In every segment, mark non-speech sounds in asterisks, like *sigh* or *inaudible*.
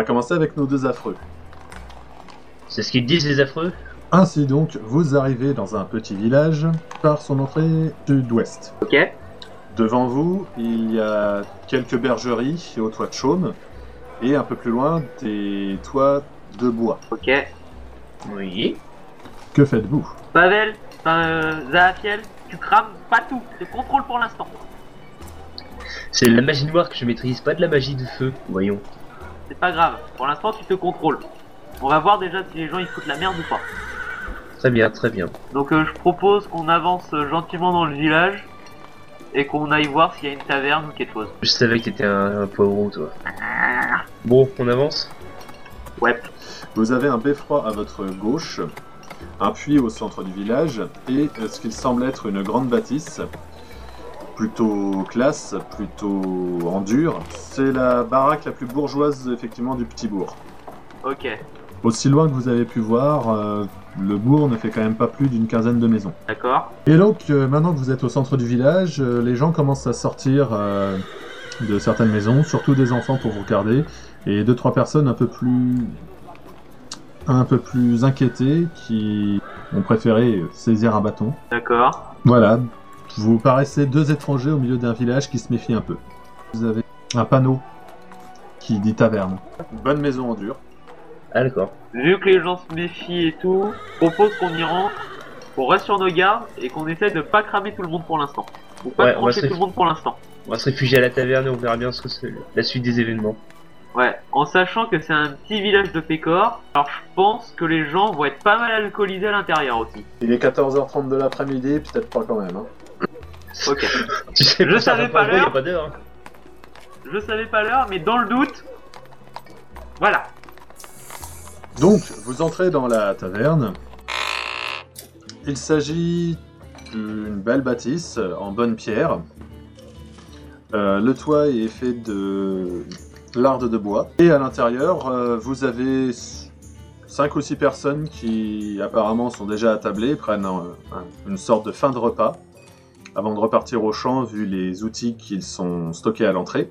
va commencer avec nos deux affreux. C'est ce qu'ils disent, les affreux? Ainsi donc, vous arrivez dans un petit village par son entrée sud-ouest. Ok. Devant vous, il y a quelques bergeries au toit de chaume, et un peu plus loin, des toits de bois. Ok. Oui. Que faites-vous? Pavel, enfin, euh, Zahafiel, tu crames pas tout. Je te contrôle pour l'instant. C'est la magie noire que je maîtrise, pas de la magie de feu. Voyons. C'est pas grave. Pour l'instant, tu te contrôles. On va voir déjà si les gens ils foutent la merde ou pas. Très bien, très bien. Donc euh, je propose qu'on avance euh, gentiment dans le village et qu'on aille voir s'il y a une taverne ou quelque chose. Je savais que t'étais un, un poireau, toi. Bon, on avance Ouais. Vous avez un beffroi à votre gauche, un puits au centre du village, et euh, ce qu'il semble être une grande bâtisse, plutôt classe, plutôt en dur. C'est la baraque la plus bourgeoise, effectivement, du petit bourg. Ok. Aussi loin que vous avez pu voir, euh, le bourg ne fait quand même pas plus d'une quinzaine de maisons. D'accord. Et donc, euh, maintenant que vous êtes au centre du village, euh, les gens commencent à sortir de certaines maisons, surtout des enfants pour vous regarder, et deux trois personnes un peu plus un peu plus inquiétées qui ont préféré saisir un bâton. D'accord. Voilà, vous paraissez deux étrangers au milieu d'un village qui se méfie un peu. Vous avez un panneau qui dit taverne. Bonne maison en dur. Ah, d'accord. Vu que les gens se méfient et tout, je propose qu'on y rentre, qu'on reste sur nos gardes et qu'on essaie de pas cramer tout le monde pour l'instant. Ou pas Ouais, on va se- tout le monde pour l'instant. On va se réfugier à la taverne et on verra bien ce que c'est la suite des événements. Ouais, en sachant que c'est un petit village de Pécor, alors je pense que les gens vont être pas mal alcoolisés à l'intérieur aussi. Il est 14h30 de l'après-midi, peut-être pas quand même. hein. Ok. *laughs* Tu sais, Je savais pas l'heure. pas d'heure. hein. Je savais pas l'heure, mais dans le doute, voilà. Donc, vous entrez dans la taverne. Il s'agit d'une belle bâtisse en bonne pierre. Euh, le toit est fait de larde de bois. Et à l'intérieur, euh, vous avez 5 ou 6 personnes qui apparemment sont déjà attablées, prennent un- un- une sorte de fin de repas avant de repartir au champ vu les outils qu'ils sont stockés à l'entrée.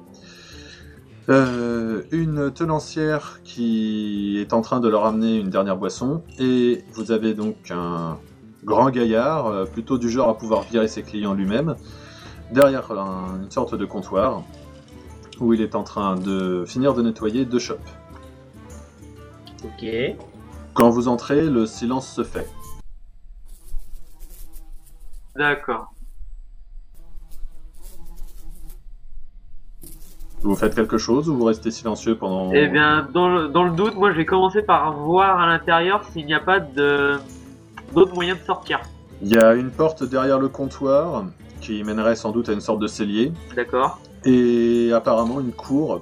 Euh, une tenancière qui est en train de leur amener une dernière boisson et vous avez donc un grand gaillard, euh, plutôt du genre à pouvoir virer ses clients lui-même, derrière un- une sorte de comptoir où il est en train de finir de nettoyer deux shops. Ok. Quand vous entrez, le silence se fait. D'accord. Vous faites quelque chose ou vous restez silencieux pendant... Eh bien, dans le, dans le doute, moi je vais commencer par voir à l'intérieur s'il n'y a pas de d'autres moyens de sortir. Il y a une porte derrière le comptoir qui mènerait sans doute à une sorte de cellier. D'accord et apparemment une cour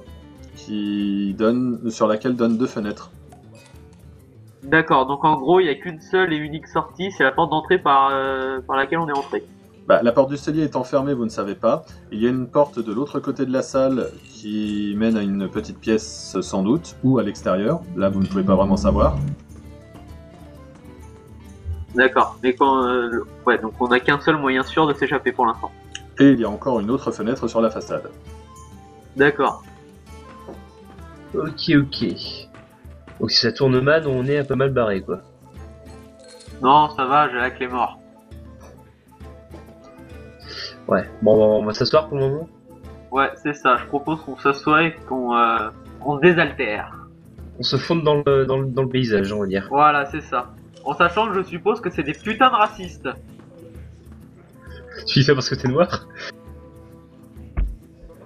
qui donne sur laquelle donnent deux fenêtres. D'accord, donc en gros, il n'y a qu'une seule et unique sortie, c'est la porte d'entrée par, euh, par laquelle on est entré. Bah, la porte du cellier étant fermée, vous ne savez pas. Il y a une porte de l'autre côté de la salle qui mène à une petite pièce sans doute, ou à l'extérieur. Là, vous ne pouvez pas vraiment savoir. D'accord, mais quand. euh, ouais, donc on n'a qu'un seul moyen sûr de s'échapper pour l'instant. Et il y a encore une autre fenêtre sur la façade. D'accord. Ok, ok. Donc si ça tourne mal, on est un peu mal barré, quoi. Non, ça va, j'ai la clé mort. Ouais. Bon, on va, on va s'asseoir pour le moment. Ouais, c'est ça, je propose qu'on s'assoie et qu'on euh, qu'on se désaltère. On se fonde dans le, dans le, dans le paysage, on va dire. Voilà, c'est ça. En sachant que je suppose que c'est des putains de racistes. Tu dis ça parce que t'es noir?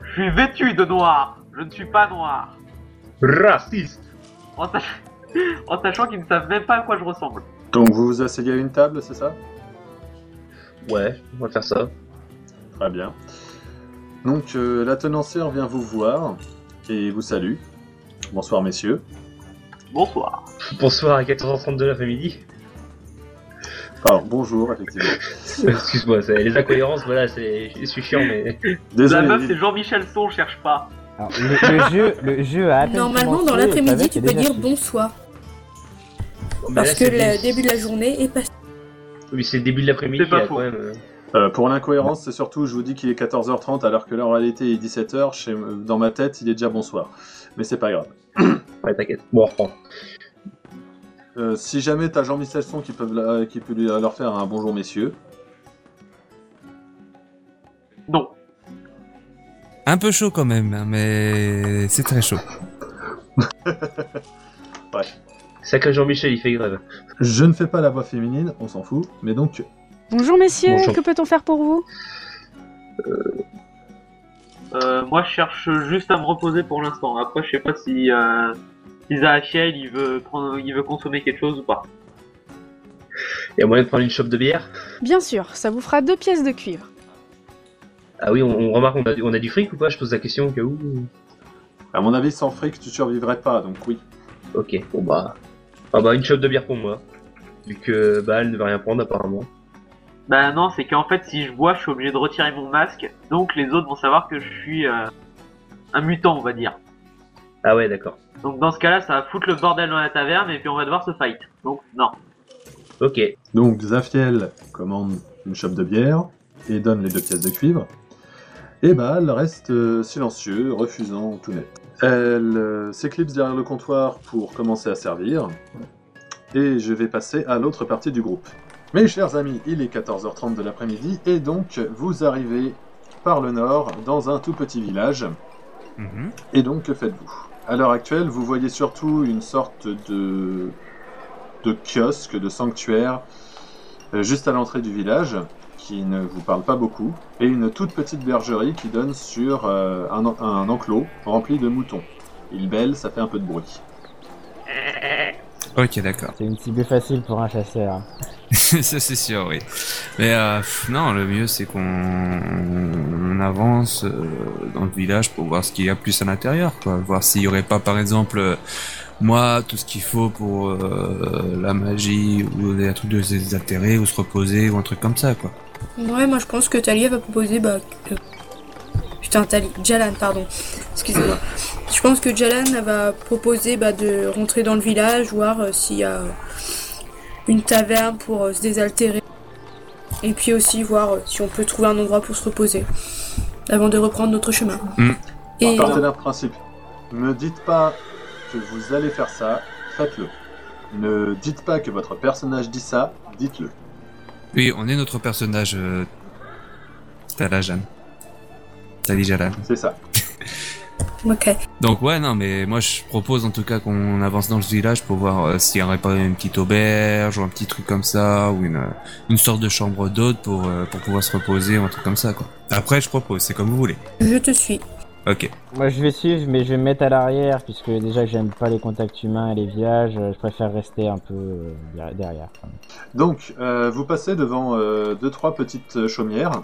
Je suis vêtu de noir, je ne suis pas noir. Raciste En, sach- *laughs* en sachant qu'ils ne savent même pas à quoi je ressemble. Donc vous vous asseyez à une table, c'est ça? Ouais, on va faire ça. Très bien. Donc euh, la tenancière vient vous voir et vous salue. Bonsoir messieurs. Bonsoir. Bonsoir à 14h30 de l'après-midi. Alors bonjour effectivement. *laughs* Excuse-moi, c'est- les incohérences, voilà, c'est, je suis chiant, mais. La Désolé. meuf, c'est Jean-Michel Son, cherche pas. Alors, le, le jeu, le jeu a Normalement, dans l'après-midi, tu peux dire bonsoir. Parce là, que le début de la journée est passé. Oui, c'est le début de l'après-midi, C'est pas faux. même. Euh, Euh, pour l'incohérence, c'est surtout, je vous dis qu'il est 14h30 alors que là en réalité il est 17h. Chez... Dans ma tête, il est déjà bonsoir. Mais c'est pas grave. *coughs* Ouais, t'inquiète. Bon, on reprend. Euh, si jamais t'as Jean-Michel Son qui, peuvent la- qui peut lui- leur faire un bonjour messieurs. Non. Un peu chaud quand même, hein, mais c'est très chaud. *laughs* Sacré Jean-Michel, il fait grève. Je ne fais pas la voix féminine, on s'en fout. Mais donc, Bonjour messieurs, Bonjour. que peut-on faire pour vous? Euh, moi, je cherche juste à me reposer pour l'instant. Après, je sais pas si, euh, si Zahachiel, il veut prendre, il veut consommer quelque chose ou pas. Il y a moyen de prendre une chope de bière? Bien sûr, ça vous fera deux pièces de cuivre. Ah oui, on, on remarque, on a, on a du fric ou pas? Je pose la question au cas où. à mon avis, sans fric, tu survivrais pas. Donc oui. Ok, bon bah. Ah bah, une chope de bière pour moi. Vu que bah, elle ne veut rien prendre apparemment. Bah non, c'est qu'en fait, si je bois, je suis obligé de retirer mon masque. Donc les autres vont savoir que je suis euh, un mutant, on va dire. Ah ouais, d'accord. Donc dans ce cas-là, ça va foutre le bordel dans la taverne et puis on va devoir se fight. Donc non. Ok. Donc Zafiel commande une chope de bière et donne les deux pièces de cuivre. Et Baal reste euh, silencieux, refusant tout net. Elle euh, s'éclipse derrière le comptoir pour commencer à servir. Et je vais passer à l'autre partie du groupe. Mes chers amis, il est 14h30 de l'après-midi et donc vous arrivez par le nord dans un tout petit village. Mhm. Et donc, que faites-vous? À l'heure actuelle, vous voyez surtout une sorte de, de kiosque, de sanctuaire, euh, juste à l'entrée du village, qui ne vous parle pas beaucoup, et une toute petite bergerie qui donne sur euh, un, en- un enclos rempli de moutons. Il bêle, ça fait un peu de bruit. Ok, d'accord. C'est une cible facile pour un chasseur. *laughs* Ça c'est sûr, oui. Mais euh, non, le mieux c'est qu'on on avance euh, dans le village pour voir ce qu'il y a plus à l'intérieur, quoi. Voir s'il y aurait pas, par exemple, euh, moi, tout ce qu'il faut pour la magie ou des trucs de désaltérer ou se reposer ou un truc comme ça, quoi. Ouais, moi je pense que Talia va proposer. Bah, Putain, Tali. Jalan, pardon. Excusez-moi. Je pense que Jalan va proposer bah, de rentrer dans le village, voir s'il y a une taverne pour euh, se désaltérer. Et puis aussi voir euh, si on peut trouver un endroit pour se reposer. Avant de reprendre notre chemin. Mm. Et Partez d'un principe. Ne dites pas que vous allez faire ça, faites-le. Ne dites pas que votre personnage dit ça, dites-le. Oui, on est notre personnage. Euh... Talajan. Tali Jalan. C'est ça. *laughs* ok. Donc ouais, non, mais moi je propose en tout cas qu'on avance dans le village pour voir euh, s'il y aurait pas une petite auberge ou un petit truc comme ça ou une euh, une sorte de chambre d'hôte pour euh, pour pouvoir se reposer ou un truc comme ça quoi. Après je propose, c'est comme vous voulez. Je te suis. Ok. Moi je vais suivre, mais je vais me mettre à l'arrière, puisque déjà que j'aime pas les contacts humains et les villages, euh, je préfère rester un peu euh, der- derrière. Donc, euh, vous passez devant euh, deux trois petites euh, chaumières,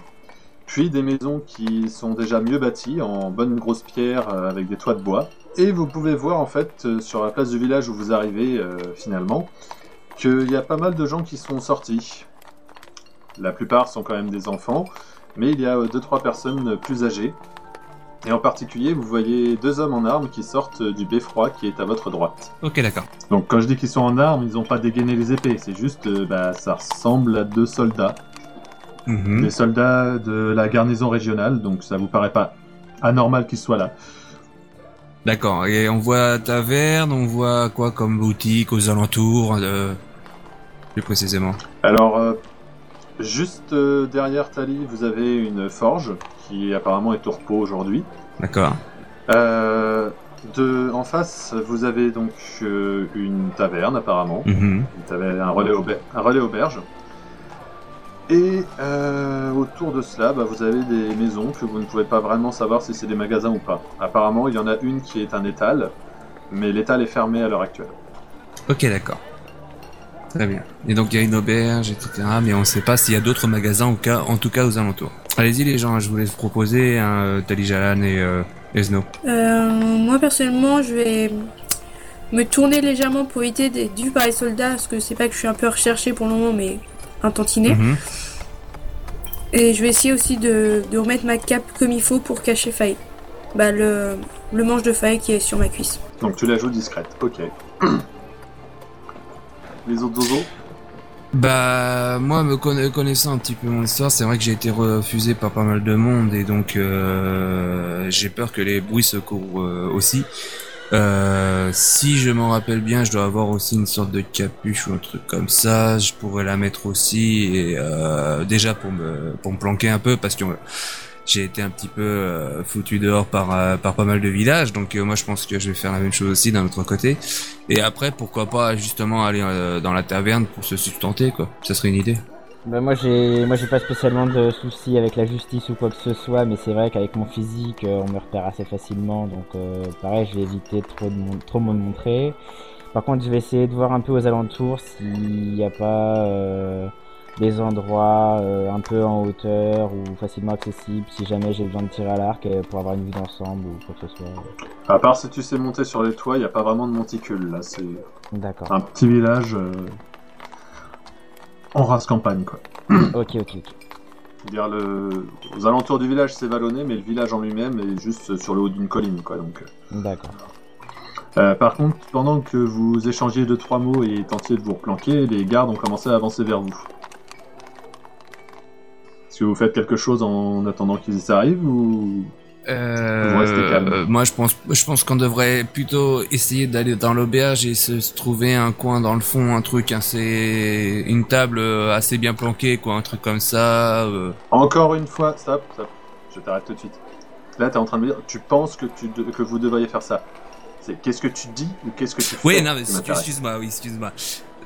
puis des maisons qui sont déjà mieux bâties en bonne grosse pierre euh, avec des toits de bois. Et vous pouvez voir en fait euh, sur la place du village où vous arrivez euh, finalement qu'il y a pas mal de gens qui sont sortis. La plupart sont quand même des enfants, mais il y a euh, deux trois personnes plus âgées. Et en particulier, vous voyez deux hommes en armes qui sortent du beffroi qui est à votre droite. Ok, d'accord. Donc quand je dis qu'ils sont en armes, ils n'ont pas dégainé les épées, c'est juste, bah, ça ressemble à deux soldats, Mhm. des soldats de la garnison régionale, donc ça vous paraît pas anormal qu'ils soient là. D'accord. Et on voit taverne, on voit quoi comme boutique aux alentours, euh, plus précisément? Alors, euh, juste euh, derrière Tali, vous avez une forge qui apparemment est au repos aujourd'hui. D'accord. Euh, de, en face, vous avez donc euh, une taverne apparemment. Mhm. Relais, un relais auberge. Et euh, autour de cela, bah, vous avez des maisons que vous ne pouvez pas vraiment savoir si c'est des magasins ou pas. Apparemment, il y en a une qui est un étal, mais l'étal est fermé à l'heure actuelle. Ok, d'accord. Très bien. Et donc il y a une auberge, etc. Mais on sait pas s'il y a d'autres magasins, cas, en tout cas aux alentours. Allez-y les gens, je voulais vous proposer un euh, Tali Jalan et euh, Esno. Euh, moi personnellement, je vais me tourner légèrement pour éviter d'être vu par les soldats, parce que c'est pas que je suis un peu recherché pour le moment, mais un tantinet. Mhm. Et je vais essayer aussi de, de remettre ma cape comme il faut pour cacher Faye. Bah le, le manche de Faye qui est sur ma cuisse. Donc tu la joues discrète, ok. *clears throat* Les autres zozos Bah moi me conna- connaissant un petit peu mon histoire, c'est vrai que j'ai été refusé par pas mal de monde et donc euh, j'ai peur que les bruits se courent euh, aussi. Euh, si je m'en rappelle bien, je dois avoir aussi une sorte de capuche ou un truc comme ça. Je pourrais la mettre aussi et euh, déjà pour me pour planquer un peu parce que j'ai été un petit peu euh, foutu dehors par par pas mal de villages. Donc moi je pense que je vais faire la même chose aussi d'un autre côté. Et après pourquoi pas justement aller dans la taverne pour se sustenter quoi. Ça serait une idée. Bah moi j'ai moi j'ai pas spécialement de soucis avec la justice ou quoi que ce soit, mais c'est vrai qu'avec mon physique euh, on me repère assez facilement, donc euh, pareil je vais éviter trop de mon- trop me montrer. Par contre je vais essayer de voir un peu aux alentours s'il n'y a pas euh, des endroits un peu en hauteur ou facilement accessibles, si jamais j'ai besoin de tirer à l'arc pour avoir une vue d'ensemble ou quoi que ce soit. À part si tu sais monter sur les toits, il n'y a pas vraiment de monticule là. C'est D'accord. un petit village en race campagne quoi. *clears throat* Ok ok ok. Dire, le... aux alentours du village c'est vallonné, mais le village en lui-même est juste sur le haut d'une colline quoi. Donc, euh. D'accord. Euh, par contre, pendant que vous échangiez deux trois mots et tentiez de vous replanquer, les gardes ont commencé à avancer vers vous. Est-ce que vous faites quelque chose en attendant qu'ils arrivent ou Euh, euh, moi, je pense, je pense qu'on devrait plutôt essayer d'aller dans l'auberge et se, se trouver un coin dans le fond, un truc assez, une table euh, assez bien planquée, quoi, un truc comme ça. euh. Encore une fois, stop, stop. Je t'arrête tout de suite. Là, t'es en train de me dire, tu penses que, tu de- que vous devriez faire ça. C'est qu'est-ce que tu dis ou qu'est-ce que tu fais Oui, non, mais excuse-moi, oui, excuse-moi.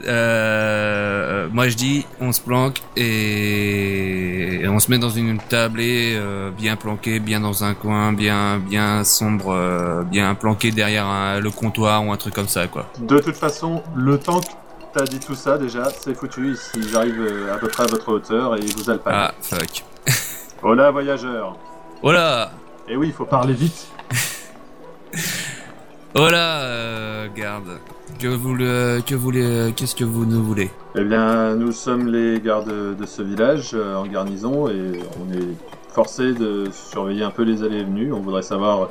Euh, moi, je dis, on se planque et, et on se met dans une tablée euh, bien planquée, bien dans un coin, bien, bien sombre, euh, bien planqué derrière un- le comptoir ou un truc comme ça, quoi. De toute façon, le temps que t'as dit tout ça, déjà, c'est foutu. Ils arrivent euh, à peu près à votre hauteur et ils vous alpinent. Ah, fuck. Hola, voyageurs. Oh là Et oui, il faut parler vite. *laughs* Oh là, euh, garde. Que vous le, que vous le, qu'est-ce que vous nous voulez? Eh bien, nous sommes les gardes de ce village euh, en garnison et on est forcé de surveiller un peu les allées et venues. On voudrait savoir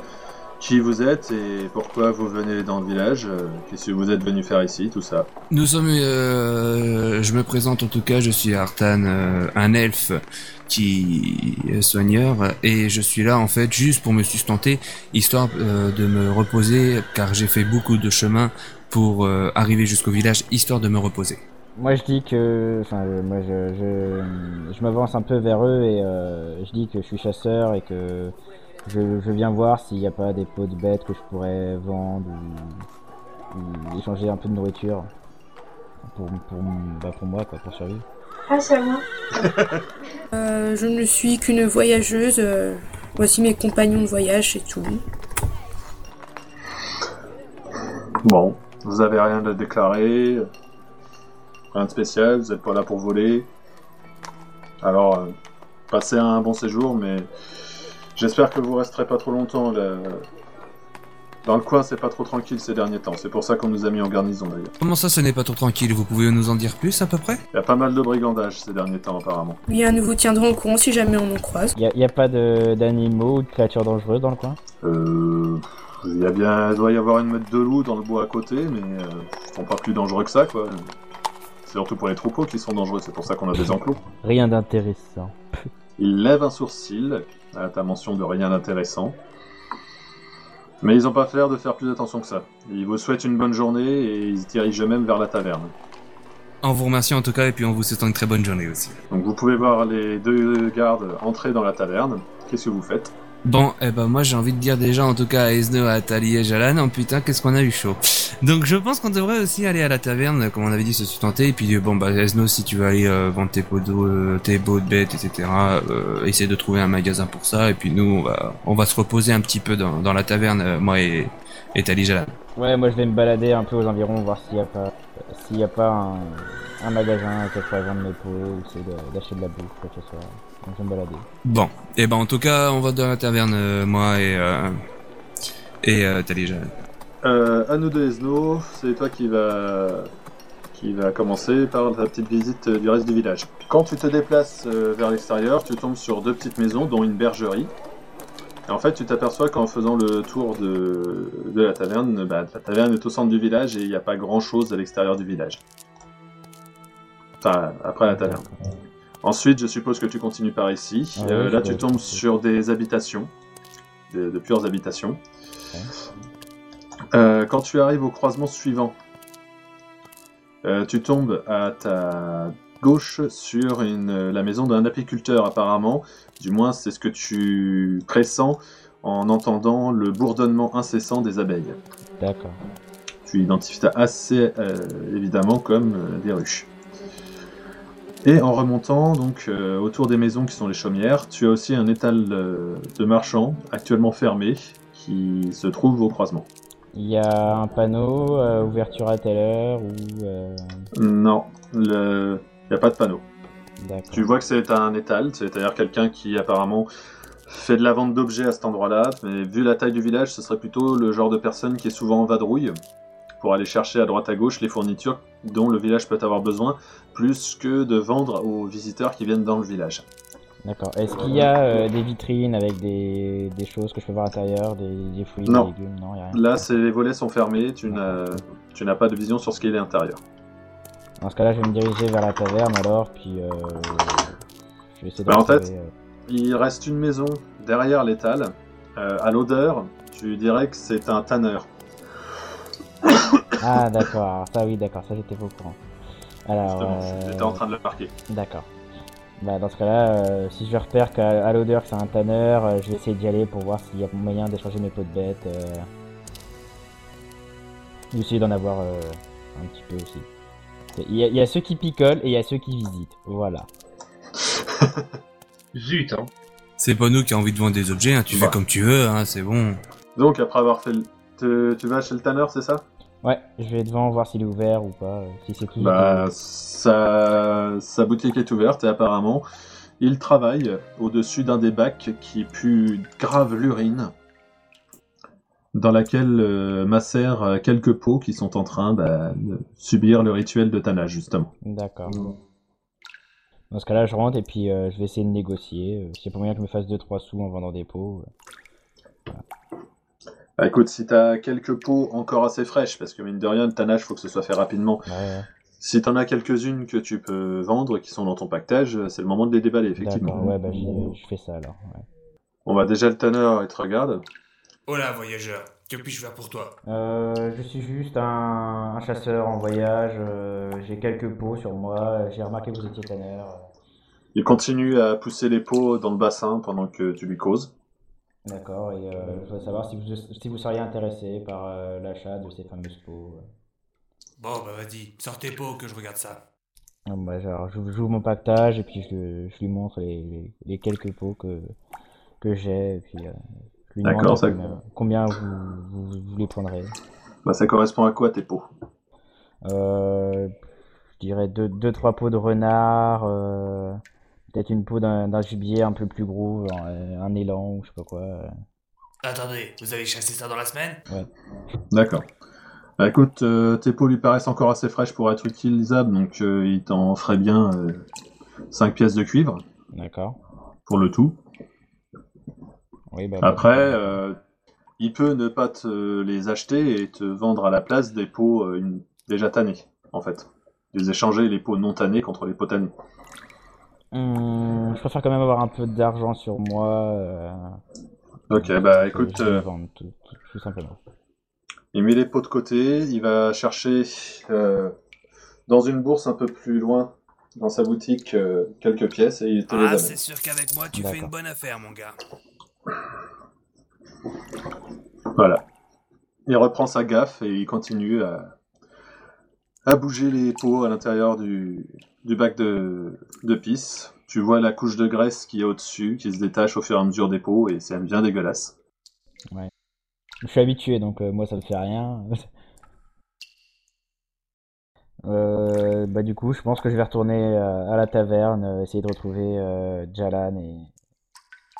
qui vous êtes et pourquoi vous venez dans le village, euh, qu'est-ce que vous êtes venu faire ici, tout ça. Nous sommes, euh, je me présente en tout cas, je suis Artan, euh, un elfe qui est soigneur et je suis là en fait juste pour me sustenter, histoire euh, de me reposer, car j'ai fait beaucoup de chemin pour euh, arriver jusqu'au village, histoire de me reposer. Moi je dis que, enfin euh, moi je, je, m'avance un peu vers eux et euh, je dis que je suis chasseur et que je, viens voir s'il n'y a pas des pots de bêtes que je pourrais vendre ou, échanger un peu de nourriture pour, pour, bah, pour moi pour survivre. Ah, c'est à moi. Euh, je ne suis qu'une voyageuse. euh, voici mes compagnons de voyage, c'est tout. Bon, vous avez rien à déclarer, rien de spécial, vous êtes pas là pour voler. Alors, euh, passez un bon séjour, mais j'espère que vous resterez pas trop longtemps. là. Dans le coin, c'est pas trop tranquille ces derniers temps. C'est pour ça qu'on nous a mis en garnison d'ailleurs. Comment ça, ce n'est pas trop tranquille? Vous pouvez nous en dire plus à peu près? Il y a pas mal de brigandage ces derniers temps apparemment. Bien, nous vous tiendrons au courant si jamais on en croise. Il n'y a, pas de- d'animaux ou de créatures dangereuses dans le coin? Euh, il y a bien, il doit y avoir une meute de loups dans le bois à côté, mais euh, ils sont pas plus dangereux que ça quoi. C'est surtout pour les troupeaux qui sont dangereux. C'est pour ça qu'on a des enclos. Rien d'intéressant. Il lève un sourcil à ta mention de rien d'intéressant. Mais ils n'ont pas l'air de faire plus attention que ça. Ils vous souhaitent une bonne journée et ils se dirigent eux-mêmes vers la taverne. On vous remercie en tout cas et puis on vous souhaite une très bonne journée aussi. Donc vous pouvez voir les deux gardes entrer dans la taverne. Qu'est-ce que vous faites? Bon, eh ben moi j'ai envie de dire déjà en tout cas à Esno, à Tali et Jalan, oh putain qu'est-ce qu'on a eu chaud. Donc je pense qu'on devrait aussi aller à la taverne, comme on avait dit, se sustenter, et puis euh, bon bah Esno si tu veux aller euh, vendre tes pots euh, tes pots de bêtes, etc., euh, essayer de trouver un magasin pour ça, et puis nous on va, on va se reposer un petit peu dans, dans la taverne, moi et, et Tali Jalan. Ouais, moi je vais me balader un peu aux environs, voir s'il n'y a pas, s'il y a pas un, un magasin où je pourrais vendre mes pots ou essayer de- d'acheter de la bouffe, quoi que ce soit. Bon, et ben en tout cas on va dans la taverne, euh, moi et, euh, et euh, Tali Jalan. euh, À nous deux, Esno, c'est toi qui va qui va commencer par ta petite visite euh, du reste du village. Quand tu te déplaces euh, vers l'extérieur, tu tombes sur deux petites maisons, dont une bergerie. Et en fait, tu t'aperçois qu'en faisant le tour de, de la taverne, bah, la taverne est au centre du village et il n'y a pas grand chose à l'extérieur du village. Enfin, après la taverne. Ensuite, je suppose que tu continues par ici. Ah Euh, oui, là, tu tombes sur des habitations, de, de pures habitations. Euh, quand tu arrives au croisement suivant, euh, tu tombes à ta gauche sur une, la maison d'un apiculteur apparemment. Du moins, c'est ce que tu pressens en entendant le bourdonnement incessant des abeilles. D'accord. Tu identifies ça assez évidemment comme des ruches. Et en remontant donc euh, autour des maisons qui sont les chaumières, tu as aussi un étal euh, de marchands actuellement fermé qui se trouve au croisement. Il y a un panneau, euh, ouverture à telle heure ou. Non, il n'y a pas de panneau. Tu vois que c'est un étal, c'est-à-dire quelqu'un qui apparemment fait de la vente d'objets à cet endroit-là, mais vu la taille du village, ce serait plutôt le genre de personne qui est souvent en vadrouille pour aller chercher à droite à gauche les fournitures dont le village peut avoir besoin, plus que de vendre aux visiteurs qui viennent dans le village. D'accord. Est-ce qu'il y a euh, des vitrines avec des, des choses que je peux voir à l'intérieur, des, des fruits, Non. des légumes? Non, a rien. Là, les volets sont fermés, tu n'as tu n'as pas de vision sur ce qui est à l'intérieur. Dans ce cas-là, je vais me diriger vers la taverne alors, puis euh, je vais essayer de Bah, en fait- euh, Il reste une maison derrière l'étal. Euh, à l'odeur, tu dirais que c'est un tanneur. Ah, d'accord. Ça, oui, d'accord. Ça, j'étais pas au courant. Alors, euh, j'étais en train de le marquer. D'accord. Bah, dans ce cas-là, euh, si je repère qu'à l'odeur que c'est un tanneur, euh, je vais essayer d'y aller pour voir s'il y a moyen d'échanger mes peaux de bête. Euh... Je vais essayer d'en avoir euh, un petit peu aussi. Il y, a, il y a ceux qui picolent et il y a ceux qui visitent. Voilà. *laughs* Zut, hein. C'est pas nous qui avons envie de vendre des objets, hein, tu Bah. fais comme tu veux, hein, c'est bon. Donc, après avoir fait le... te- tu vas chez le tanneur, c'est ça? Ouais, je vais devant voir s'il est ouvert ou pas. euh, Si c'est tout. Bah, sa... sa boutique est ouverte et apparemment, il travaille au-dessus d'un des bacs qui pue grave l'urine, dans laquelle euh, macèrent quelques pots qui sont en train bah, de subir le rituel de tannage, justement. D'accord. Dans ce cas-là, je rentre et puis euh, je vais essayer de négocier. Euh, S'il y a pas moyen que je me fasse 2-3 sous en vendant des pots. euh. Bah, écoute, si t'as quelques pots encore assez fraîches, parce que mine de rien, le tannage, faut que ce soit fait rapidement. Ouais, Si t'en as quelques-unes que tu peux vendre, qui sont dans ton pactage, c'est le moment de les déballer, effectivement. d'accord. Ouais, bah je fais ça alors. ouais. On va déjà le tanneur, il te regarde. Oh là, voyageur, que puis-je faire pour toi? Euh, je suis juste un, un chasseur en voyage. euh, j'ai quelques pots sur moi. J'ai remarqué que vous étiez tanneur. Il continue à pousser les pots dans le bassin pendant que tu lui causes. D'accord. Et euh, je voudrais savoir si vous, si vous seriez intéressé par euh, l'achat de ces fameuses pots. Bon, bah vas-y, sors tes pots que je regarde ça. Ah, bah, genre, j'ouvre j'ouvre mon pactage et puis je, le- je lui montre les, les, les quelques pots que, que j'ai. Et puis euh, je lui demande D'accord, ça- combien, combien vous, vous, vous les prendrez. Bah, ça correspond à quoi tes pots Euh, je dirais deux, deux, trois pots de renard, euh, peut-être une peau d'un gibier un peu plus gros, genre, euh, un élan ou je sais pas quoi. euh. Attendez, vous allez chasser ça dans la semaine? D'accord. Bah, écoute, euh, tes pots lui paraissent encore assez fraîches pour être utilisables, donc euh, il t'en ferait bien 5 pièces de cuivre D'accord. pour le tout. Oui, bah, Après, bah, euh, il peut ne pas te les acheter et te vendre à la place des pots euh, une- déjà tannés, en fait. Les échanger les pots non tannés contre les pots tannés. Hum, je préfère quand même avoir un peu d'argent sur moi. euh, Ok, bah écoute, euh, vendre, tout, tout- tout simplement. il met les pots de côté, il va chercher euh, dans une bourse un peu plus loin, dans sa boutique, euh, quelques pièces et il te les Ah, c'est sûr qu'avec moi, tu fais une bonne affaire, mon gars. Voilà. Il reprend sa gaffe et il continue à, à bouger les pots à l'intérieur du, du bac de, de pisse. Tu vois la couche de graisse qui est au-dessus, qui se détache au fur et à mesure des pots et c'est bien dégueulasse. Je suis habitué, donc euh, moi ça me fait rien. *laughs* Euh, bah du coup, je pense que je vais retourner euh, à la taverne, essayer de retrouver euh, Jalan et,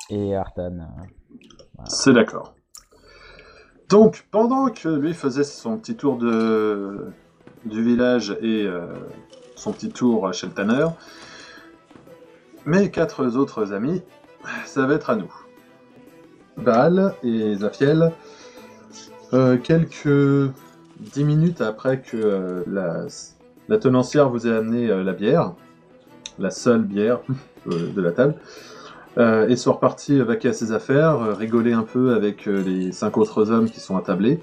et Artan. C'est d'accord. Donc, pendant que lui faisait son petit tour de, du village et euh, son petit tour chez le tanneur, mes quatre autres amis, ça va être à nous. Baal et Zafiel, euh, quelques dix minutes après que euh, la, tenancière vous ait amené la bière, la seule bière *laughs* de la table, et sont repartis vaquer à ses affaires, rigoler un peu avec les cinq autres hommes qui sont attablés.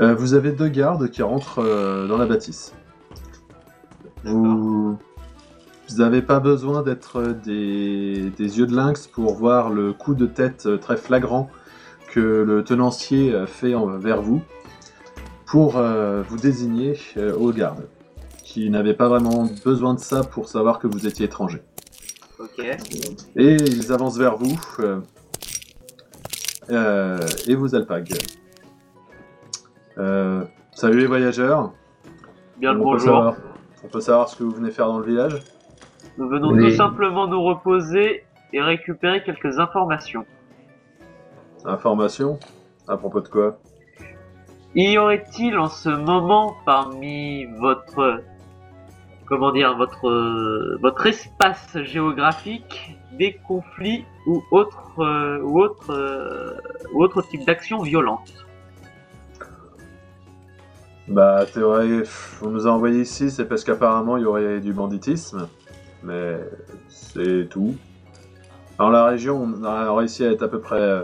Euh, vous avez deux gardes qui rentrent euh, dans la bâtisse. Vous n'avez pas besoin d'être des, des yeux de lynx pour voir le coup de tête euh, très flagrant que le tenancier euh, fait en- vers vous pour euh, vous désigner euh, aux gardes, qui n'avaient pas vraiment besoin de ça pour savoir que vous étiez étranger. Ok. Et ils avancent vers vous euh, euh, et vous alpaguent. Euh, salut les voyageurs. Bien le on, peut bonjour. savoir, on peut savoir ce que vous venez faire dans le village? Nous venons Oui. tout simplement nous reposer et récupérer quelques informations. Information À propos de quoi? Y aurait-il en ce moment parmi votre comment dire votre votre espace géographique des conflits ou autres euh, ou autres euh, ou autres types d'actions violentes? Bah, théorie, on nous a envoyé ici, c'est parce qu'apparemment il y aurait du banditisme, mais c'est tout. Dans la région, on a réussi à être à peu près euh,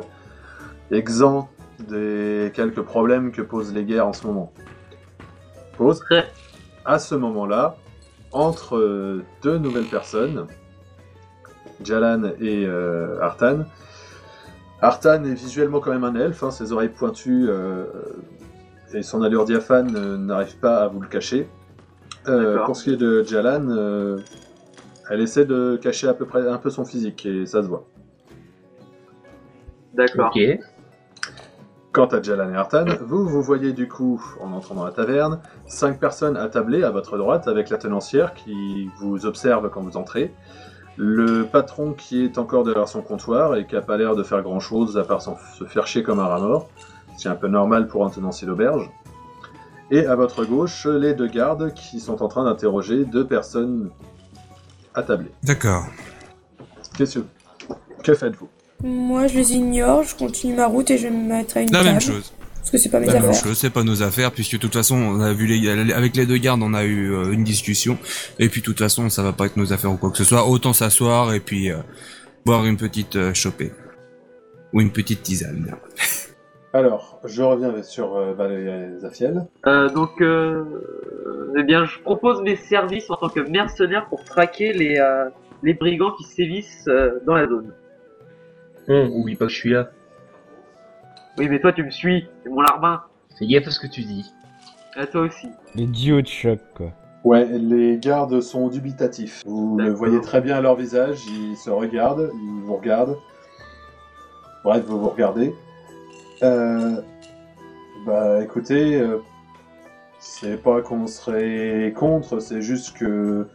exempt des quelques problèmes que posent les guerres en ce moment. Pose Très à ce moment-là, entre euh, deux nouvelles personnes, Jalan et euh, Artan. Artan est visuellement quand même un elfe, hein, ses oreilles pointues euh, et son allure diaphane euh, n'arrive pas à vous le cacher. Euh, D'accord. pour ce qui est de Jalan, euh, elle essaie de cacher à peu près un peu son physique et ça se voit. d'accord. Ok. Quant à Jalan et Artan, vous, vous voyez du coup, en entrant dans la taverne, cinq personnes attablées à votre droite avec la tenancière qui vous observe quand vous entrez, le patron qui est encore derrière son comptoir et qui a pas l'air de faire grand chose à part se faire chier comme un rat mort, c'est un peu normal pour un tenancier d'auberge, et à votre gauche, les deux gardes qui sont en train d'interroger deux personnes attablées. D'accord. Qu'est-ce que, que faites-vous? Moi, je les ignore, je continue ma route et je vais me mettre à une La table. même chose. Parce que c'est pas mes La même chose, c'est pas nos affaires, puisque de toute façon, on a vu les, avec les deux gardes, on a eu euh, une discussion, et puis de toute façon, ça va pas être nos affaires ou quoi que ce soit. Autant s'asseoir et puis euh, boire une petite euh, chopée ou une petite tisane. *laughs* Alors, je reviens sur euh, Valérie Zafiel. Euh, donc, euh, eh bien, je propose mes services en tant que mercenaire pour traquer les euh, les brigands qui sévissent euh, dans la zone. Hum, oublie pas que je suis là. Oui, mais toi, tu me suis, c'est mon larbin. Fais gaffe à ce que tu dis. À toi aussi. Les duos de choc, quoi. Ouais, les gardes sont dubitatifs. Vous le voyez très bien à leur visage, ils se regardent, ils vous regardent. Bref, vous vous regardez. Euh, bah écoutez, euh, c'est pas qu'on serait contre, c'est juste que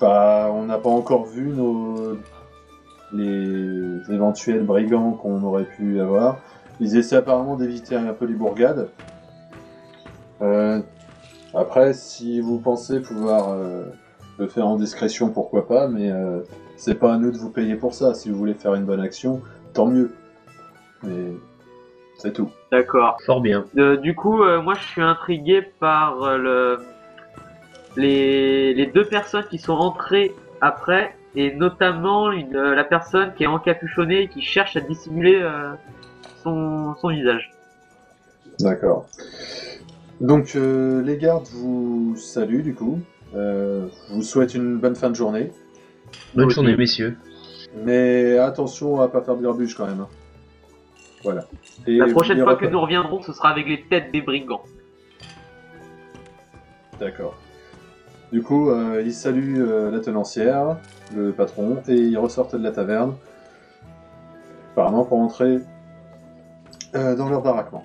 bah, on n'a pas encore vu nos les éventuels brigands qu'on aurait pu avoir. Ils essaient apparemment d'éviter un peu les bourgades. Euh, après, si vous pensez pouvoir euh, le faire en discrétion, pourquoi pas, mais euh, c'est pas à nous de vous payer pour ça. Si vous voulez faire une bonne action, tant mieux. Mais c'est tout. D'accord. Fort bien. Euh, du coup, euh, moi, je suis intrigué par euh, le les les deux personnes qui sont rentrées après, et notamment une, euh, la personne qui est encapuchonnée et qui cherche à dissimuler euh, son son visage. D'accord. Donc, euh, les gardes vous saluent du coup. Euh, vous souhaitent une bonne fin de journée. Bonne journée, messieurs. Mais attention à pas faire de garbuche quand même. hein. Voilà. Et La prochaine fois que nous reviendrons, ce sera avec les têtes des brigands. D'accord. Du coup, euh, ils saluent euh, la tenancière, le patron, et ils ressortent de la taverne. Apparemment pour entrer euh, dans leur baraquement.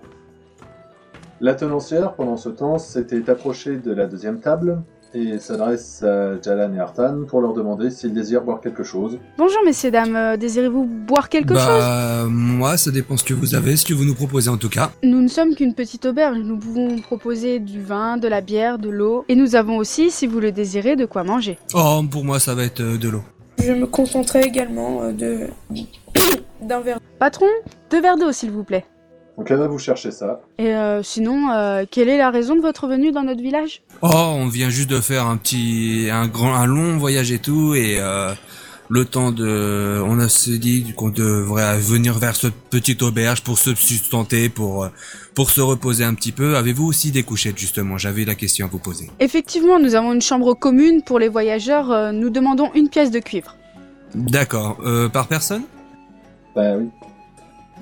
La tenancière, pendant ce temps, s'était approchée de la deuxième table et s'adresse à Jalan et Artan pour leur demander s'ils désirent boire quelque chose. Bonjour messieurs, dames, euh, désirez-vous boire quelque chose? bah, moi, ça dépend ce que vous avez, ce que vous nous proposez en tout cas. Nous ne sommes qu'une petite auberge, nous pouvons proposer du vin, de la bière, de l'eau, et nous avons aussi, si vous le désirez, de quoi manger. Oh, pour moi, ça va être euh, de l'eau. Je me contenterai également euh, de *coughs* d'un verre. Patron, deux verres d'eau s'il vous plaît. Donc va vous chercher ça. Et euh, sinon, euh, quelle est la raison de votre venue dans notre village? Oh, on vient juste de faire un petit, un grand, un long voyage et tout, et euh, le temps de, on a se dit qu'on devrait venir vers cette petite auberge pour se sustenter, pour pour se reposer un petit peu. Avez-vous aussi des couchettes justement? J'avais la question à vous poser. Effectivement, nous avons une chambre commune pour les voyageurs. Nous demandons une pièce de cuivre. D'accord. Euh, par personne? Bah oui.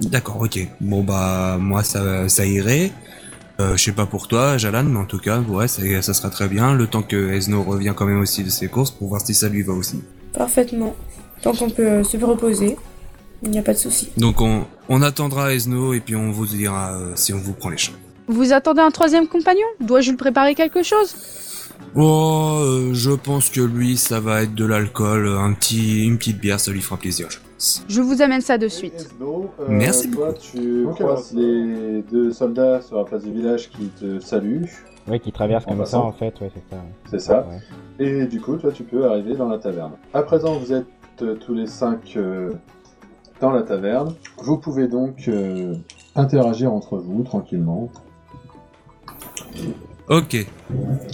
D'accord. Ok. Bon bah moi ça ça irait. Euh, je sais pas pour toi, Jalan, mais en tout cas, ouais, ça, ça sera très bien. Le temps que Esno revient quand même aussi de ses courses pour voir si ça lui va aussi. Parfaitement. Tant qu'on peut se reposer, il n'y a pas de souci. Donc on, on attendra Esno et puis on vous dira euh, si on vous prend les champs. Vous attendez un troisième compagnon? Dois-je lui préparer quelque chose? Oh, euh, je pense que lui, ça va être de l'alcool, un petit, une petite bière, ça lui fera plaisir, je pense. Je vous amène ça de suite. Esno, euh, Merci Toi, tu croises les deux soldats sur la place du village qui te saluent. Ouais, qui traverse En comme ça en fait, ouais, c'est ça. C'est ça. Ouais. Et du coup, toi, tu peux arriver dans la taverne. À présent, vous êtes euh, tous les cinq euh, dans la taverne. Vous pouvez donc euh, interagir entre vous tranquillement. Ok.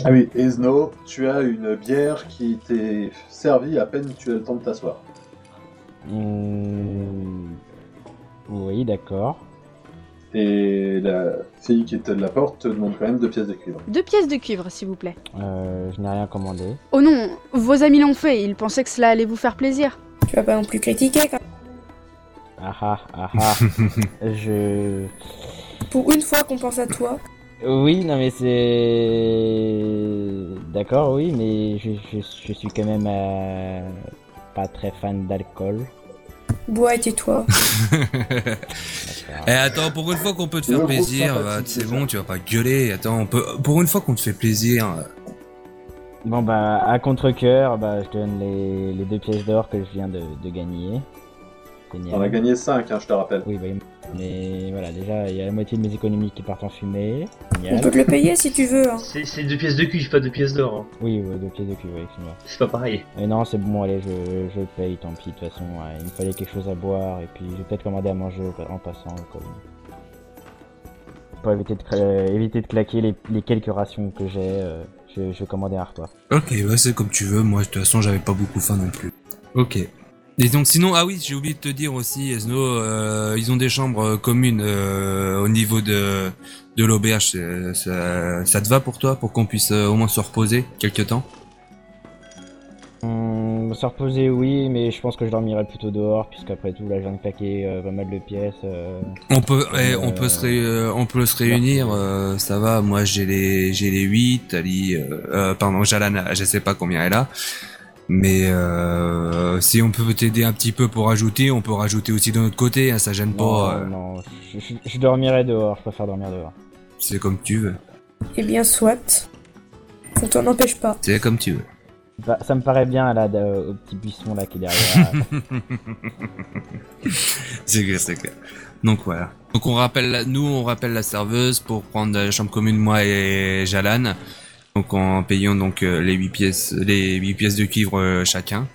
Ah oui, Esno, tu as une bière qui t'est servie à peine tu as le temps de t'asseoir. Hmm, Oui, d'accord. Et la fille qui te la porte te demande quand même deux pièces de cuivre. Deux pièces de cuivre, s'il vous plaît. Euh, je n'ai rien commandé. Oh non, vos amis l'ont fait. Ils pensaient que cela allait vous faire plaisir. Tu vas pas non plus critiquer quand Ah ah, ah ah. *laughs* je... Pour une fois qu'on pense à toi, Oui, non mais c'est... D'accord, oui, mais je, je, je suis quand même euh, pas très fan d'alcool. bois et tais-toi. *laughs* Eh attends, pour une fois qu'on peut te faire plaisir, bah, c'est bon, tu vas pas gueuler. Attends, on peut, pour une fois qu'on te fait plaisir. euh, Bon bah, à contre-coeur, bah, je donne les, les deux pièces d'or que je viens de, de gagner. Génial. On a gagné 5, hein, je te rappelle. Oui, bah, mais voilà, déjà, il y a la moitié de mes économies qui partent en fumée. On peut te le payer si tu veux. hein. C'est deux pièces de cuivre, pas deux pièces d'or. hein. Oui, ouais, deux pièces de cul, oui, excuse-moi. C'est pas pareil. Mais non, c'est bon, allez, je, je paye, tant pis, de toute façon, ouais, il me fallait quelque chose à boire, et puis je vais peut-être commander à manger en passant, comme... Pour éviter de, euh, éviter de claquer les, les quelques rations que j'ai, euh, je, je vais commander un repas. Ok, ouais, c'est comme tu veux. Moi, de toute façon, j'avais pas beaucoup faim non plus. Ok. Et donc, sinon, ah oui, j'ai oublié de te dire aussi, Esno, euh, ils ont des chambres euh, communes euh, au niveau de de l'auberge. C'est- Ça, ça te va pour toi, pour qu'on puisse euh, au moins se reposer quelque temps? Hum, se reposer, oui, mais je pense que je dormirai plutôt dehors, puisqu'après tout, là, je viens de claquer euh, pas mal de pièces. euh. On peut, eh, Euh, on peut se, ré- euh, on peut se réunir. euh, ça va. Moi, j'ai les, j'ai les 8 Ali, euh, euh, pardon, Jalan, je sais pas combien elle a. Mais euh, si on peut t'aider un petit peu pour rajouter, on peut rajouter aussi de notre côté. hein, ça gêne Non, pas. euh, non, je, je- je dormirai dehors, je préfère dormir dehors. c'est comme tu veux. Eh bien, soit. Ça t'en empêche pas. C'est comme tu veux. Bah, ça me paraît bien, là, de- au petit buisson, là, qui est derrière. *laughs* c'est clair, c'est clair. Donc voilà. Donc on rappelle, la- nous on rappelle la serveuse pour prendre la chambre commune moi et Jalan. Donc en payant donc euh, les huit pièces, les huit pièces de cuivre euh, chacun.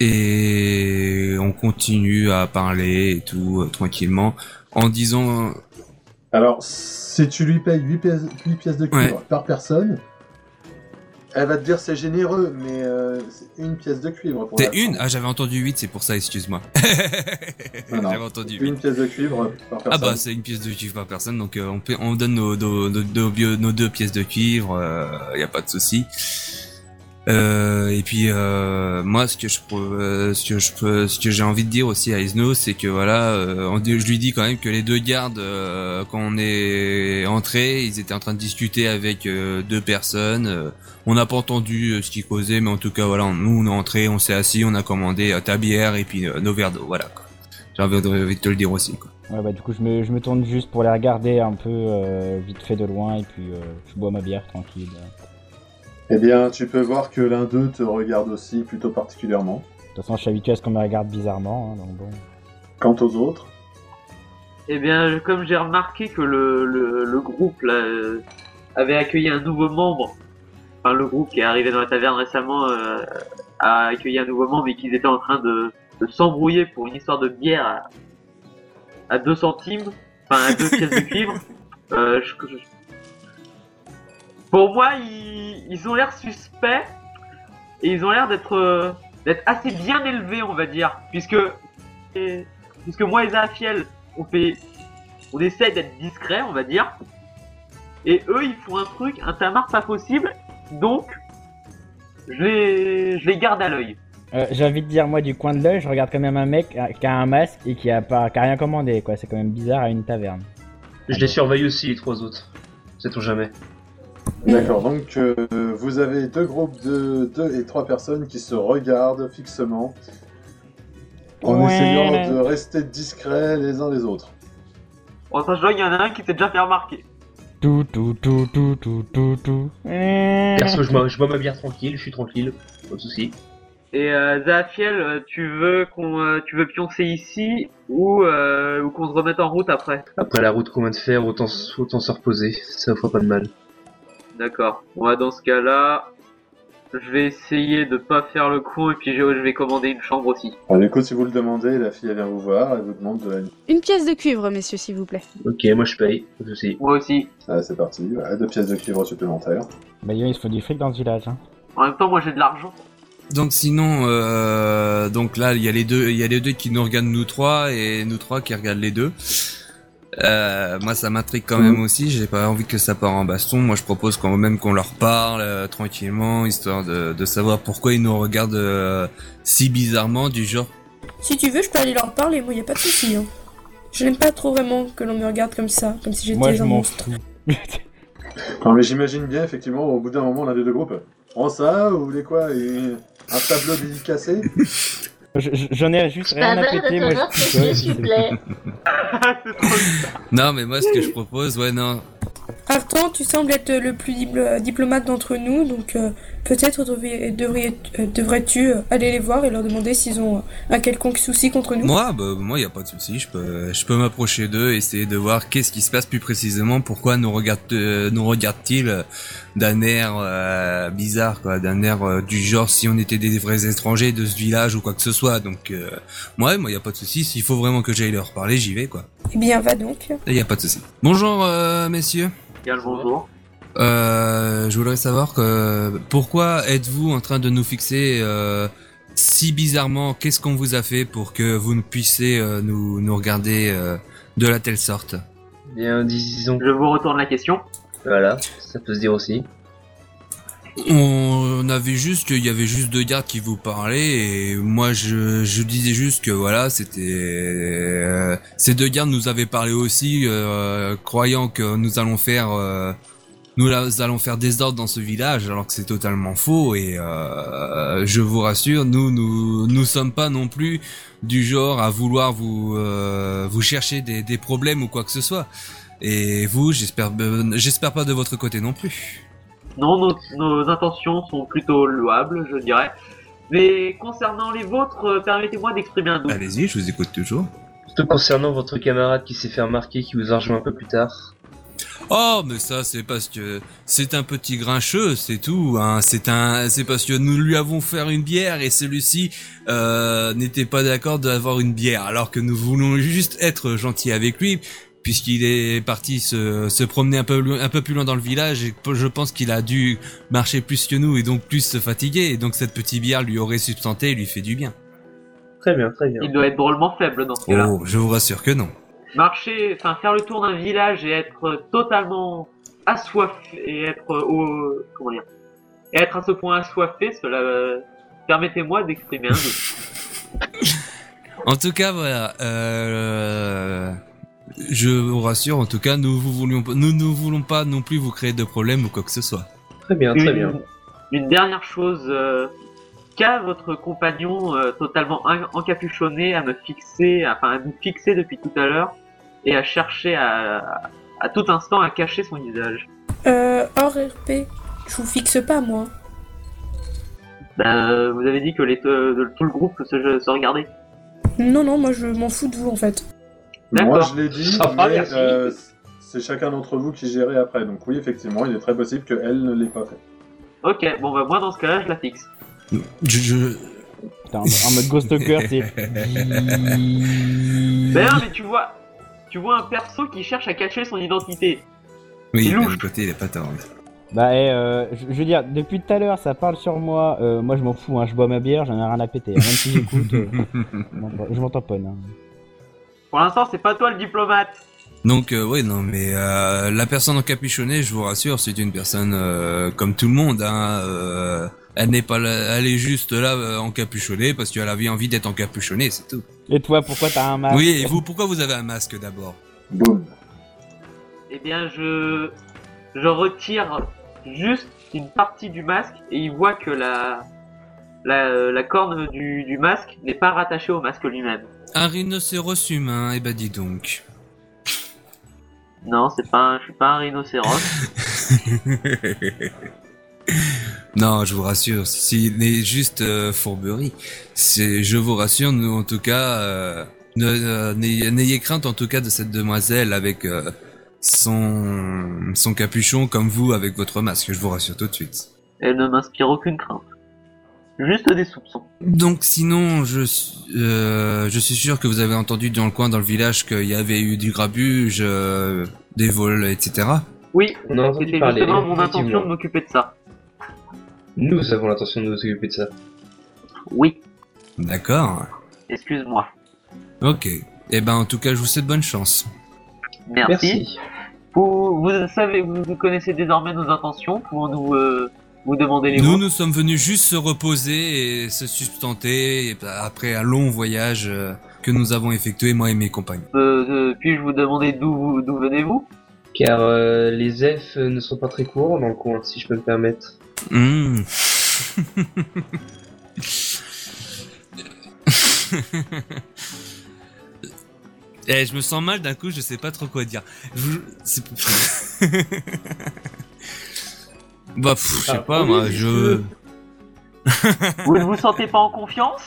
Et on continue à parler et tout euh, tranquillement en disant Alors, si tu lui payes 8 pièces, huit pièces de cuivre par personne, elle va te dire c'est généreux, mais euh, c'est une pièce de cuivre. pour T'es la une? Ah j'avais entendu 8, c'est pour ça, excuse-moi. *laughs* Non, non. j'avais entendu 8. Une pièce de cuivre par personne. Ah bah c'est une pièce de cuivre par personne, donc euh, on, paie- on donne nos, nos, nos, nos bio- nos deux pièces de cuivre, il y a pas de souci. Euh, et puis euh, moi ce que je euh, ce que je peux- ce que j'ai envie de dire aussi à Isno c'est que voilà euh, on je lui dis quand même que les deux gardes euh, quand on est entré ils étaient en train de discuter avec euh, deux personnes euh, on n'a pas entendu ce qu'ils causaient mais en tout cas voilà nous on est entré on s'est assis on a commandé ta bière et puis nos verres d'eau voilà j'ai envie de, te le dire aussi quoi. ouais, bah, du coup, je me, je me tourne juste pour les regarder un peu, vite fait de loin, et puis je bois ma bière tranquille. Eh bien, tu peux voir que l'un d'eux te regarde aussi plutôt particulièrement. De toute façon, je suis habitué à ce qu'on me regarde bizarrement, hein, donc bon. Quant aux autres, Eh bien, comme j'ai remarqué que le, le, le groupe là, euh, avait accueilli un nouveau membre, enfin le groupe qui est arrivé dans la taverne récemment euh, a accueilli un nouveau membre et qu'ils étaient en train de, de s'embrouiller pour une histoire de bière à, à 2 centimes, enfin à 2 pièces de cuivre. *laughs* Euh, je- je- Pour moi, ils, ils ont l'air suspects et ils ont l'air d'être euh, d'être assez bien élevé, on va dire, puisque et- puisque moi et Zafiel, on fait, on essaie d'être discret, on va dire, et eux ils font un truc, un tamar pas possible, donc je les, je les garde à l'œil. Euh, J'ai envie de dire, moi, du coin de l'œil, je regarde quand même un mec euh, qui a un masque et qui a, pas, qui a rien commandé, quoi. C'est quand même bizarre à une taverne. Je les surveille aussi, les trois autres. Sait-on jamais. D'accord, donc euh, vous avez deux groupes de deux et trois personnes qui se regardent fixement en Ouais. essayant de rester discrets les uns les autres. En sachant qu'il y en a un qui s'est déjà fait remarquer. Tout, tout, tout, tout, tout, tout, tout. Perso, je bois, je bois ma bière tranquille, je suis tranquille. Pas de soucis. Et euh, Zafiel, euh, tu veux qu'on, euh, tu veux pioncer ici ou, euh, ou qu'on se remette en route après? Après la route qu'on vient de faire, autant, s- autant se reposer. Ça fera pas de mal. D'accord. Bah, dans ce cas-là, je vais essayer de pas faire le con et puis je, vais commander une chambre aussi. Alors, du coup, si vous le demandez, la fille elle vient vous voir, elle vous demande de la... Une pièce de cuivre, messieurs, s'il vous plaît. Ok, moi je paye. Pas de soucis. Moi aussi. Ah, c'est parti, voilà, deux pièces de cuivre supplémentaires. Bah, se font du fric dans ce village, hein. En même temps, moi j'ai de l'argent. Donc sinon, euh, donc là, il y a les deux, il y a les deux qui nous regardent nous trois et nous trois qui regardent les deux. Euh, moi, ça m'intrigue quand même aussi. J'ai pas envie que ça part en baston. Moi, je propose quand même qu'on leur parle euh, tranquillement, histoire de, de savoir pourquoi ils nous regardent euh, si bizarrement, du genre. Si tu veux, je peux aller leur parler, moi y a pas de souci. Hein. Je n'aime pas trop vraiment que l'on me regarde comme ça, comme si Moi, j'étais je un m'en monstre. Non, mais j'imagine bien, effectivement, au bout d'un moment, l'un des deux groupes prend ça, ou vous voulez quoi et Un tableau dédicacé? J'en ai juste rien à péter, moi. s'il *laughs* *laughs* c'est plaît. Non, mais moi, ce que je propose, ouais, non. Artan, tu sembles être le plus diplo- diplomate d'entre nous, donc euh, peut-être euh, devrais-tu euh, aller les voir et leur demander s'ils ont euh, un quelconque souci contre nous? Moi, bah, moi, y a pas de souci. Je peux, je peux m'approcher d'eux, essayer de voir qu'est-ce qui se passe plus précisément. Pourquoi nous regardent, euh, nous regardent-ils euh, d'un air euh, bizarre, quoi, d'un air euh, du genre si on était des vrais étrangers de ce village ou quoi que ce soit. Donc, euh, ouais, moi, y a pas de souci. S'il faut vraiment que j'aille leur parler, j'y vais, quoi. Eh bien, va donc. Et y a pas de souci. Bonjour, euh, messieurs. Bien le bonjour. Euh, je voudrais savoir que pourquoi êtes-vous en train de nous fixer euh, si bizarrement Qu'est-ce qu'on vous a fait pour que vous ne puissiez euh, nous, nous regarder euh, de la telle sorte? Bien, disons. Je vous retourne la question. Voilà, ça peut se dire aussi. On avait juste qu'il y avait juste deux gardes qui vous parlaient et moi je, je disais juste que voilà c'était euh, ces deux gardes nous avaient parlé aussi euh, croyant que nous allons faire euh, nous allons faire des ordres dans ce village alors que c'est totalement faux et euh, je vous rassure nous nous nous sommes pas non plus du genre à vouloir vous euh, vous chercher des, des problèmes ou quoi que ce soit et vous j'espère j'espère pas de votre côté non plus. Non, nos, nos intentions sont plutôt louables, je dirais. Mais concernant les vôtres, euh, permettez-moi d'exprimer un doute. Allez-y, je vous écoute toujours. Surtout concernant votre camarade qui s'est fait remarquer, qui vous a rejoint un peu plus tard. Oh, mais ça, c'est parce que c'est un petit grincheux, c'est tout. Hein. C'est un, c'est parce que nous lui avons fait une bière et celui-ci euh, n'était pas d'accord d'avoir une bière, alors que nous voulons juste être gentils avec lui, puisqu'il est parti se, se promener un peu, un peu plus loin dans le village et je pense qu'il a dû marcher plus que nous et donc plus se fatiguer. Et donc cette petite bière lui aurait substanté et lui fait du bien. Très bien, très bien. Il doit être drôlement faible dans ce cas-là. Oh, je vous rassure que non. Marcher, enfin faire le tour d'un village et être totalement assoiffé et être au comment dire et être à ce point assoiffé, cela euh, permettez-moi d'exprimer un doute. *laughs* En tout cas, voilà. Euh, je vous rassure, en tout cas, nous vous voulions, nous ne voulons pas non plus vous créer de problèmes ou quoi que ce soit. Très bien, très bien. Une, une dernière chose, euh, qu'a votre compagnon euh, totalement en- encapuchonné à me fixer, enfin à nous fixer depuis tout à l'heure et à chercher à, à tout instant à cacher son visage Euh, hors RP, je vous fixe pas, moi. Ben, vous avez dit que les, euh, tout le groupe se, se regardait. Non, non, moi je m'en fous de vous en fait. Moi, je l'ai dit, Ça va, mais merci. euh, c'est chacun d'entre vous qui gérait après. Donc oui, effectivement, il est très possible qu'elle ne l'ait pas fait. Ok, bon bah moi dans ce cas-là je la fixe. Je, je- Putain, en, mode Ghost Hawker, c'est. Ben non, mais tu vois, tu vois un perso qui cherche à cacher son identité. oui, d'un louche. côté, il est pas tort. Bah, eh, euh, je, je veux dire, depuis tout à l'heure, ça parle sur moi. euh, moi, je m'en fous, hein, je bois ma bière, j'en ai rien à péter. hein. Même si j'écoute, euh, *laughs* je m'en- je m'en tamponne. hein. Pour l'instant, c'est pas toi le diplomate. Donc euh, oui, non, mais euh, la personne encapuchonnée, je vous rassure, c'est une personne euh, comme tout le monde. Hein, euh, elle n'est pas, là, elle est juste là euh, encapuchonnée parce qu'elle avait envie d'être encapuchonnée, c'est tout. Et toi, pourquoi t'as un masque Oui, et vous, pourquoi vous avez un masque d'abord? Boum. Eh bien, je je retire juste une partie du masque et il voit que la la, la corne du, du masque n'est pas rattachée au masque lui-même. Un rhinocéros humain, eh ben dis donc. Non, c'est pas un, je suis pas un rhinocéros. *laughs* non, je vous rassure, s'il n'est juste euh, fourberie, c'est, je vous rassure, nous en tout cas, euh, ne- euh, n'ayez n'ayez crainte en tout cas de cette demoiselle avec euh, son son capuchon comme vous avec votre masque, je vous rassure tout de suite. Elle ne m'inspire aucune crainte. Juste des soupçons. Donc sinon, je suis- euh, je suis sûr que vous avez entendu dans le coin, dans le village, qu'il y avait eu du grabuge, euh, des vols, etc. Oui, On a entendu c'était justement mon intention de m'occuper de ça. Nous avons l'intention de nous occuper de ça. Oui, D'accord. excuse-moi. Ok. Eh ben en tout cas, je vous souhaite bonne chance. Merci. Merci. Vous, vous savez, vous, vous connaissez désormais nos intentions. Pouvons-nous euh, vous demander les Nous, nous sommes venus juste se reposer et se substanter et après un long voyage euh, que nous avons effectué, moi et mes compagnons. Euh, euh, Puis-je vous demander d'où vous- d'où venez-vous? Car euh, les F ne sont pas très courts dans le coin, si je peux me permettre. Hmm. *laughs* Eh, je me sens mal d'un coup, je sais pas trop quoi dire. Je- *laughs* bah, pff, je sais Ah, pas, oui, moi, je. *laughs* Vous ne vous sentez pas en confiance?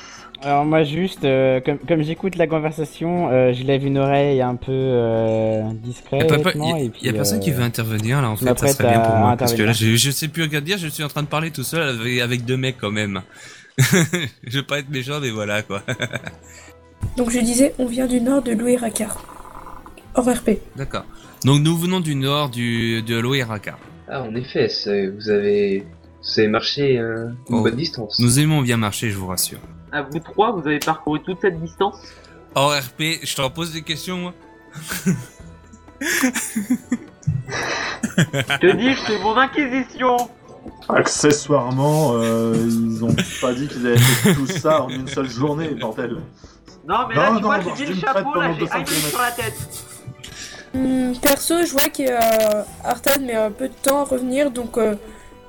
Alors moi juste, euh, comme, comme j'écoute la conversation, euh, je lève une oreille un peu euh, discrète. pas- pas- y a- et puis, y a personne euh, qui veut intervenir là en fait, ça serait bien pour moi. Parce que là, je, je sais plus quoi dire, je suis en train de parler tout seul avec, avec deux mecs quand même. *laughs* je veux pas être méchant, mais voilà quoi. *laughs* Donc je disais, on vient du nord de Louis-Racard. Hors RP. D'accord. Donc nous venons du nord du, de l'Oiraka. Ah, en effet, vous avez, vous avez marché euh, une Oh. bonne distance. Nous aimons bien marcher, je vous rassure. À vous trois, vous avez parcouru toute cette distance? Oh RP, je t'en pose des questions moi Je te dis, c'est mon inquisition Accessoirement, euh, ils ont pas dit qu'ils avaient fait tout ça en une seule journée, bordel. Non, mais là, Non, tu non, vois, j'ai mis le chapeau, là, j'ai 200 Ayman sur la tête perso, je vois que euh, Artan met un peu de temps à revenir, donc euh,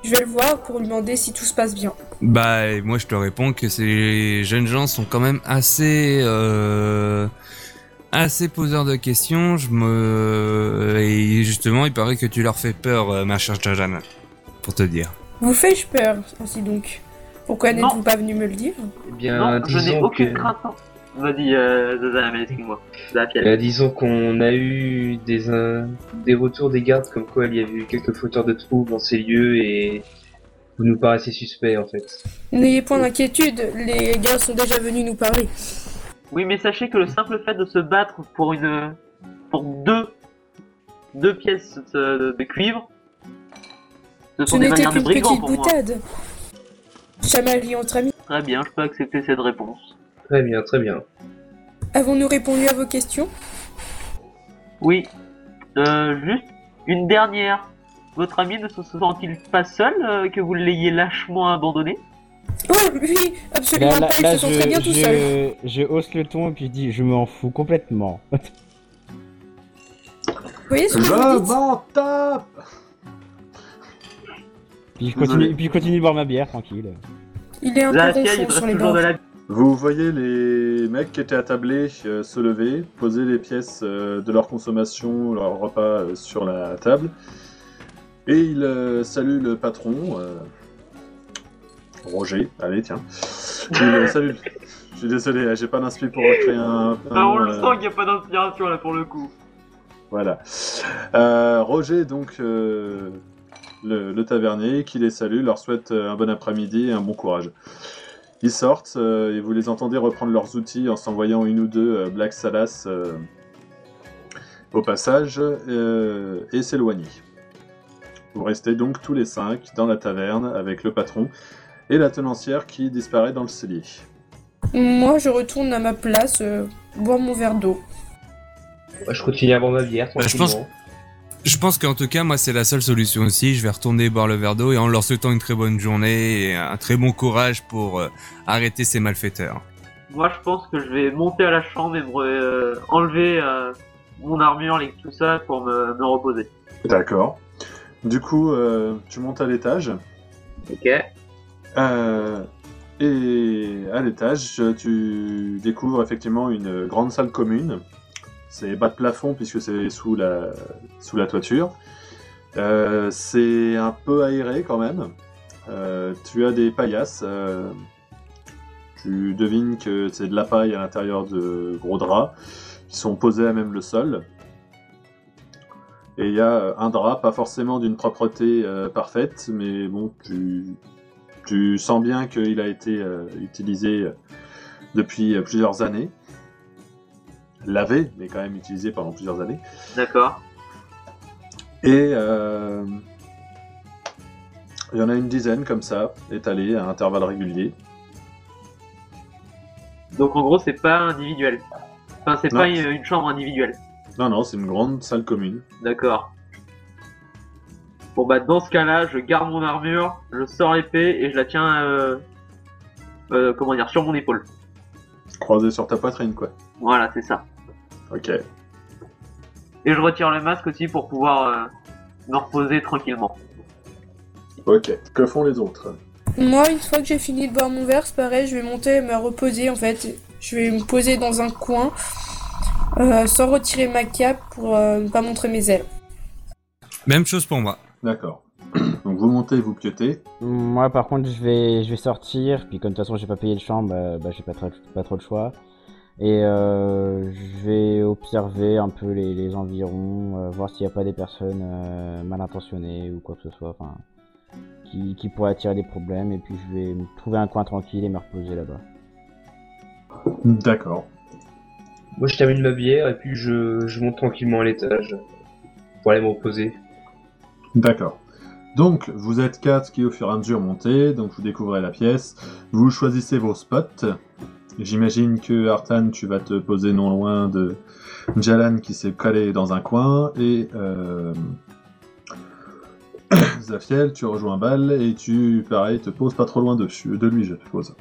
je vais le voir pour lui demander si tout se passe bien. Bah et moi je te réponds que ces jeunes gens sont quand même assez euh, assez poseurs de questions. Je me et justement il paraît que tu leur fais peur, euh, ma chère Jajan, pour te dire. Vous fais-je peur, ainsi donc? Pourquoi n'êtes-vous pas venu me le dire? Eh bien, Non, je n'ai aucune que, crainte. Vas-y, euh, Zaza, mais euh, disons qu'on a eu des euh, des retours des gardes comme quoi il y avait eu quelques fauteurs de troubles dans ces lieux et vous nous paraissez suspect en fait. N'ayez point d'inquiétude, les gars sont déjà venus nous parler. Oui, mais sachez que le simple fait de se battre pour une, pour deux, deux pièces de, de cuivre, ce sont des n'était manières de petite pour moi. boutade. Chamaillerie entre amis. Très bien, je peux accepter cette réponse. Très bien, très bien. Avons-nous répondu à vos questions? Oui. Euh, juste une dernière. Votre ami ne se sent-il pas seul euh, que vous l'ayez lâchement abandonné? Oh oui, absolument Là, là, pas, ils là, se sont très bien je, tout seuls. je, je hausse le ton et puis je dis je m'en fous complètement. Vous voyez ce que je Je dis m'en tape Puis je Désolé. continue, puis je continue de boire ma bière tranquille. Il est un peu ronchon sur les toujours bords. de la Vous voyez les mecs qui étaient attablés euh, se lever, poser les pièces euh, de leur consommation, leur repas euh, sur la table. Et ils saluent le patron, Roger, allez tiens. Il euh, *laughs* salue. Je suis désolé, j'ai pas d'inspi pour créer un. Ah, on le sent qu'il n'y a pas d'inspiration là pour le coup. Voilà. Roger, donc, le, le tavernier, qui les salue, leur souhaite un bon après-midi et un bon courage. Ils sortent euh, et vous les entendez reprendre leurs outils en s'envoyant une ou deux euh, Black Salas euh, au passage euh, et s'éloigner. Vous restez donc tous les cinq dans la taverne avec le patron et la tenancière qui disparaît dans le cellier. Moi, je retourne à ma place, euh, boire mon verre d'eau. Je continue à boire ma bière. Bah, je pense-. Je pense qu'en tout cas, moi, c'est la seule solution aussi. Je vais retourner boire le verre d'eau et en leur souhaitant une très bonne journée et un très bon courage pour euh, arrêter ces malfaiteurs. Moi, je pense que je vais monter à la chambre et me euh, enlever euh, mon armure et tout ça pour me, me reposer. D'accord. Du coup, euh, tu montes à l'étage. Ok. Euh, et à l'étage, tu découvres effectivement une grande salle commune. C'est bas de plafond puisque c'est sous la, toiture. Euh, c'est un peu aéré quand même. Euh, tu as des paillasses. euh, tu devines que c'est de la paille à l'intérieur de gros draps qui sont posés à même le sol. Et il y a un drap, pas forcément d'une propreté parfaite, mais bon, tu, sens bien qu'il a été utilisé depuis plusieurs années. Lavé, mais quand même utilisé pendant plusieurs années. D'accord. Et euh, il y en a une dizaine comme ça, étalées à intervalles réguliers. Donc en gros, c'est pas individuel. Enfin, c'est Non. pas une, une chambre individuelle. Non, non, c'est une grande salle commune. D'accord. Bon bah dans ce cas-là, je garde mon armure, je sors l'épée et je la tiens, euh, euh, comment dire, sur mon épaule. Croisée sur ta poitrine, quoi. Voilà, c'est ça. Ok. Et je retire le masque aussi pour pouvoir euh, me reposer tranquillement. Ok. Que font les autres? Moi, une fois que j'ai fini de boire mon verre, c'est pareil, je vais monter et me reposer en fait. Je vais me poser dans un coin, euh, sans retirer ma cape pour euh, ne pas montrer mes ailes. Même chose pour moi. D'accord. *clears throat* Donc vous montez, vous piotez. Moi, par contre, je vais, je vais sortir. Puis, comme de toute façon, j'ai pas payé le champ, bah, bah, j'ai pas, trop- pas trop de choix. Et euh, je vais observer un peu les, les environs, euh, voir s'il n'y a pas des personnes euh, mal intentionnées ou quoi que ce soit, enfin, qui, qui pourraient attirer des problèmes. Et puis, je vais me trouver un coin tranquille et me reposer là-bas. D'accord. Moi, je termine ma bière et puis je, je monte tranquillement à l'étage pour aller me reposer. D'accord. Donc, vous êtes quatre qui au fur et à mesure montez, donc vous découvrez la pièce, vous choisissez vos spots. J'imagine que Artan, tu vas te poser non loin de Jalan qui s'est calé dans un coin, et euh... *coughs* Zafiel, tu rejoins Bal, et tu, pareil, te poses pas trop loin de, de lui, je suppose.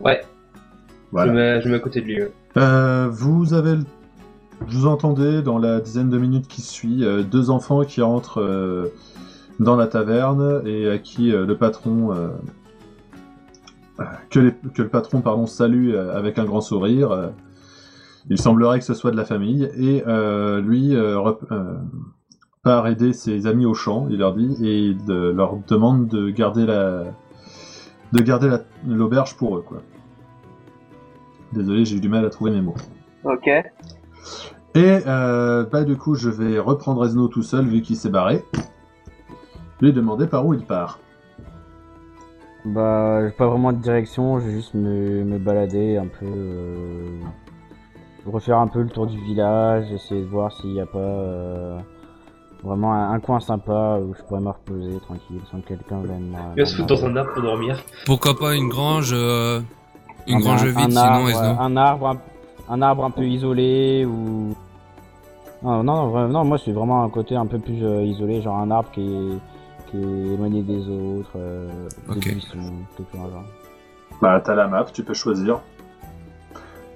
Ouais, Voilà. je, me mets, je me à côté de lui. ouais. Euh, vous avez, le- vous entendez dans la dizaine de minutes qui suit euh, deux enfants qui rentrent euh, dans la taverne et à qui euh, le patron, euh, que, les- que le patron pardon salue euh, avec un grand sourire. euh, il semblerait que ce soit de la famille et euh, lui euh, part aider ses amis au champ. Il leur dit et il leur demande de garder la, de garder la- l'auberge pour eux quoi. Désolé, j'ai eu du mal à trouver mes mots. Ok. Et euh, bah du coup, je vais reprendre Esno tout seul vu qu'il s'est barré. Lui demander par où il part. Bah, j'ai pas vraiment de direction, je vais juste me, me balader un peu, euh, refaire un peu le tour du village, essayer de voir s'il n'y a pas euh, vraiment un, un coin sympa où je pourrais me reposer tranquille sans que quelqu'un vienne. Il va se foutre dans un arbre pour dormir. Pourquoi pas une grange, euh, une Un- grange un- vide, un sinon arbre, Esno? un arbre, un, un arbre un peu isolé ou non, non, non, non, moi c'est vraiment un côté un peu plus euh, isolé, genre un arbre qui est, qui est éloigné des autres, euh, des Ok. buissons, quelque chose dans le genre. Bah t'as la map, tu peux choisir.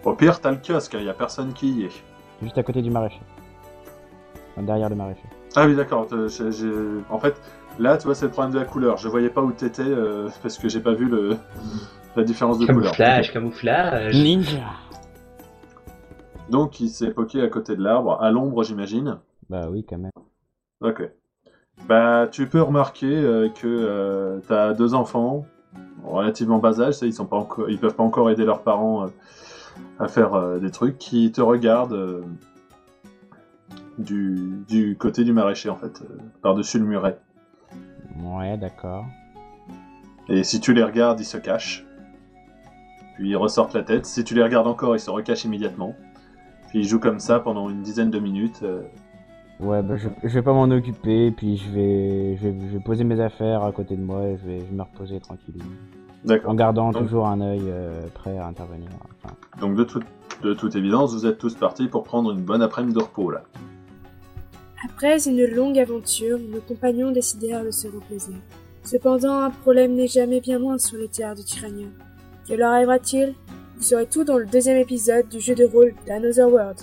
Au pire, t'as le kiosque, il y a personne qui y est. Juste à côté du maraîcher. Enfin, derrière le maraîcher. Ah oui, d'accord. euh, En fait, là, tu vois, c'est le problème de la couleur. Je voyais pas où t'étais euh, parce que j'ai pas vu le... *laughs* la différence de couleur. Camouflage, camouflage. Ninja Donc, il s'est poqué à côté de l'arbre, à l'ombre, j'imagine. Bah oui, quand même. Ok. Bah, tu peux remarquer euh, que euh, t'as deux enfants, relativement bas âge, ça, ils sont pas encore, ils peuvent pas encore aider leurs parents euh, à faire euh, des trucs, qui te regardent du, du côté du maraîcher en fait, par-dessus le muret. Ouais, d'accord. Et si tu les regardes, ils se cachent. Puis ils ressortent la tête. Si tu les regardes encore, ils se recachent immédiatement. Puis ils jouent comme ça pendant une dizaine de minutes. Ouais, bah, je, je vais pas m'en occuper, puis je vais, je vais, je vais poser mes affaires à côté de moi et je vais, je vais me reposer tranquillement. D'accord. En gardant Donc- toujours un œil euh, prêt à intervenir. Enfin, Donc de, toute- de toute évidence, vous êtes tous partis pour prendre une bonne après-midi de repos là. Après une longue aventure, nos compagnons décidèrent de se reposer. Cependant, un problème n'est jamais bien loin sur les terres de Tyrania. Que leur arrivera-t-il? Vous saurez tout dans le deuxième épisode du jeu de rôle d'Another World.